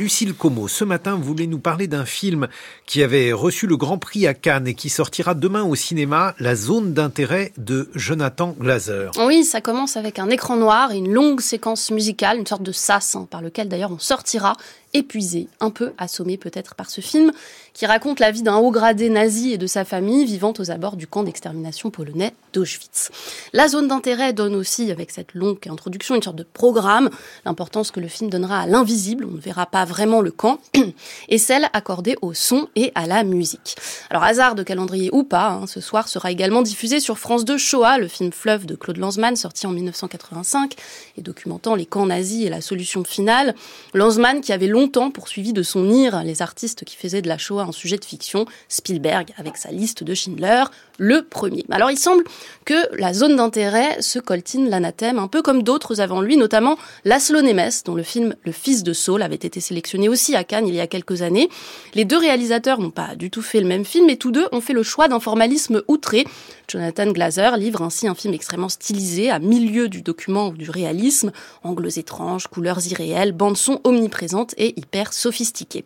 Lucille Como. Ce matin, voulez nous parler d'un film qui avait reçu le Grand Prix à Cannes et qui sortira demain au cinéma, La zone d'intérêt de Jonathan Glazer. Oui, ça commence avec un écran noir et une longue séquence musicale, une sorte de sas, hein, par lequel d'ailleurs on sortira épuisé, un peu assommé peut-être par ce film, qui raconte la vie d'un haut gradé nazi et de sa famille vivant aux abords du camp d'extermination polonais d'Auschwitz. La zone d'intérêt donne aussi, avec cette longue introduction, une sorte de programme, l'importance que le film donnera à l'invisible, on ne verra pas vraiment le camp, et celle accordée au son et à la musique. Alors hasard de calendrier ou pas, hein, ce soir sera également diffusé sur France 2 Shoah, le film fleuve de Claude Lanzmann, sorti en 1985, et documentant les camps nazis et la solution finale. Lanzmann qui avait longtemps poursuivi de son ire les artistes qui faisaient de la Shoah un sujet de fiction, Spielberg avec sa liste de Schindler, le premier. Alors il semble que la zone d'intérêt se coltine l'anathème, un peu comme d'autres avant lui, notamment Laszlo Nemes, dont le film Le fils de Saul avait été sélectionné aussi à Cannes il y a quelques années. Les deux réalisateurs n'ont pas du tout fait le même film, mais tous deux ont fait le choix d'un formalisme outré. Jonathan Glazer livre ainsi un film extrêmement stylisé, à milieu du document ou du réalisme, angles étranges, couleurs irréelles, bandes son omniprésentes et hyper sophistiquées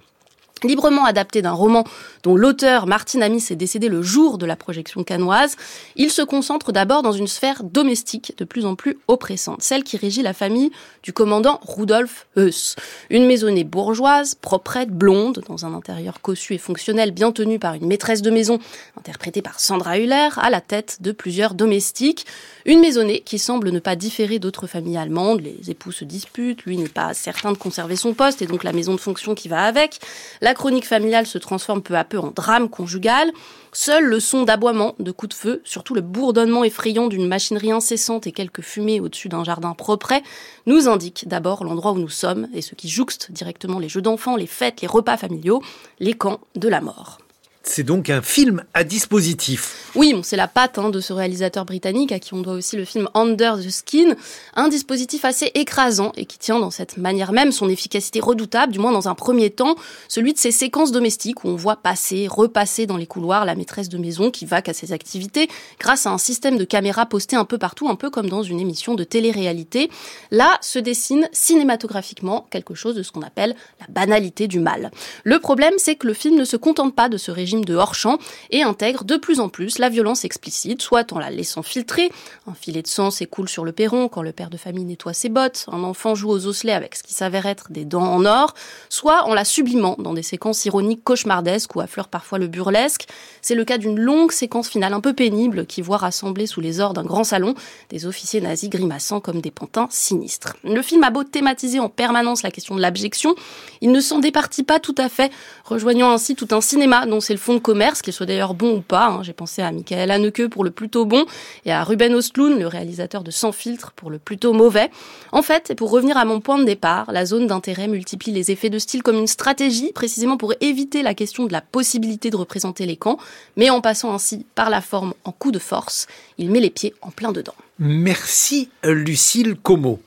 librement adapté d'un roman dont l'auteur Martin Amis est décédé le jour de la projection canoise, il se concentre d'abord dans une sphère domestique de plus en plus oppressante, celle qui régit la famille du commandant Rudolf Heuss. Une maisonnée bourgeoise, proprette, blonde, dans un intérieur cossu et fonctionnel bien tenu par une maîtresse de maison, interprétée par Sandra Hüller, à la tête de plusieurs domestiques. Une maisonnée qui semble ne pas différer d'autres familles allemandes, les époux se disputent, lui n'est pas certain de conserver son poste et donc la maison de fonction qui va avec. La chronique familiale se transforme peu à peu en drame conjugal. Seul le son d'aboiement, de coups de feu, surtout le bourdonnement effrayant d'une machinerie incessante et quelques fumées au-dessus d'un jardin propre, nous indique d'abord l'endroit où nous sommes et ce qui jouxte directement les jeux d'enfants, les fêtes, les repas familiaux, les camps de la mort. C'est donc un film à dispositif. Oui, c'est la patte hein, de ce réalisateur britannique à qui on doit aussi le film Under the Skin, un dispositif assez écrasant et qui tient dans cette manière même son efficacité redoutable, du moins dans un premier temps, celui de ces séquences domestiques où on voit passer, repasser dans les couloirs la maîtresse de maison qui vaque à ses activités grâce à un système de caméras posté un peu partout, un peu comme dans une émission de télé-réalité. Là se dessine cinématographiquement quelque chose de ce qu'on appelle la banalité du mal. Le problème, c'est que le film ne se contente pas de ce régime de hors-champ et intègre de plus en plus la violence explicite, soit en la laissant filtrer, un filet de sang s'écoule sur le perron quand le père de famille nettoie ses bottes, un enfant joue aux osselets avec ce qui s'avère être des dents en or, soit en la sublimant dans des séquences ironiques cauchemardesques ou affleurent parfois le burlesque. C'est le cas d'une longue séquence finale un peu pénible qui voit rassembler sous les ors d'un grand salon des officiers nazis grimaçant comme des pantins sinistres. Le film a beau thématiser en permanence la question de l'abjection, il ne s'en départit pas tout à fait, rejoignant ainsi tout un cinéma dont c'est le fond de commerce, qu'il soit d'ailleurs bon ou pas. Hein. J'ai pensé à Michael Haneke pour le plutôt bon et à Ruben Ostlund, le réalisateur de Sans filtre, pour le plutôt mauvais. En fait, et pour revenir à mon point de départ, la zone d'intérêt multiplie les effets de style comme une stratégie, précisément pour éviter la question de la possibilité de représenter les camps, mais en passant ainsi par la forme en coup de force, il met les pieds en plein dedans. Merci Lucille Como.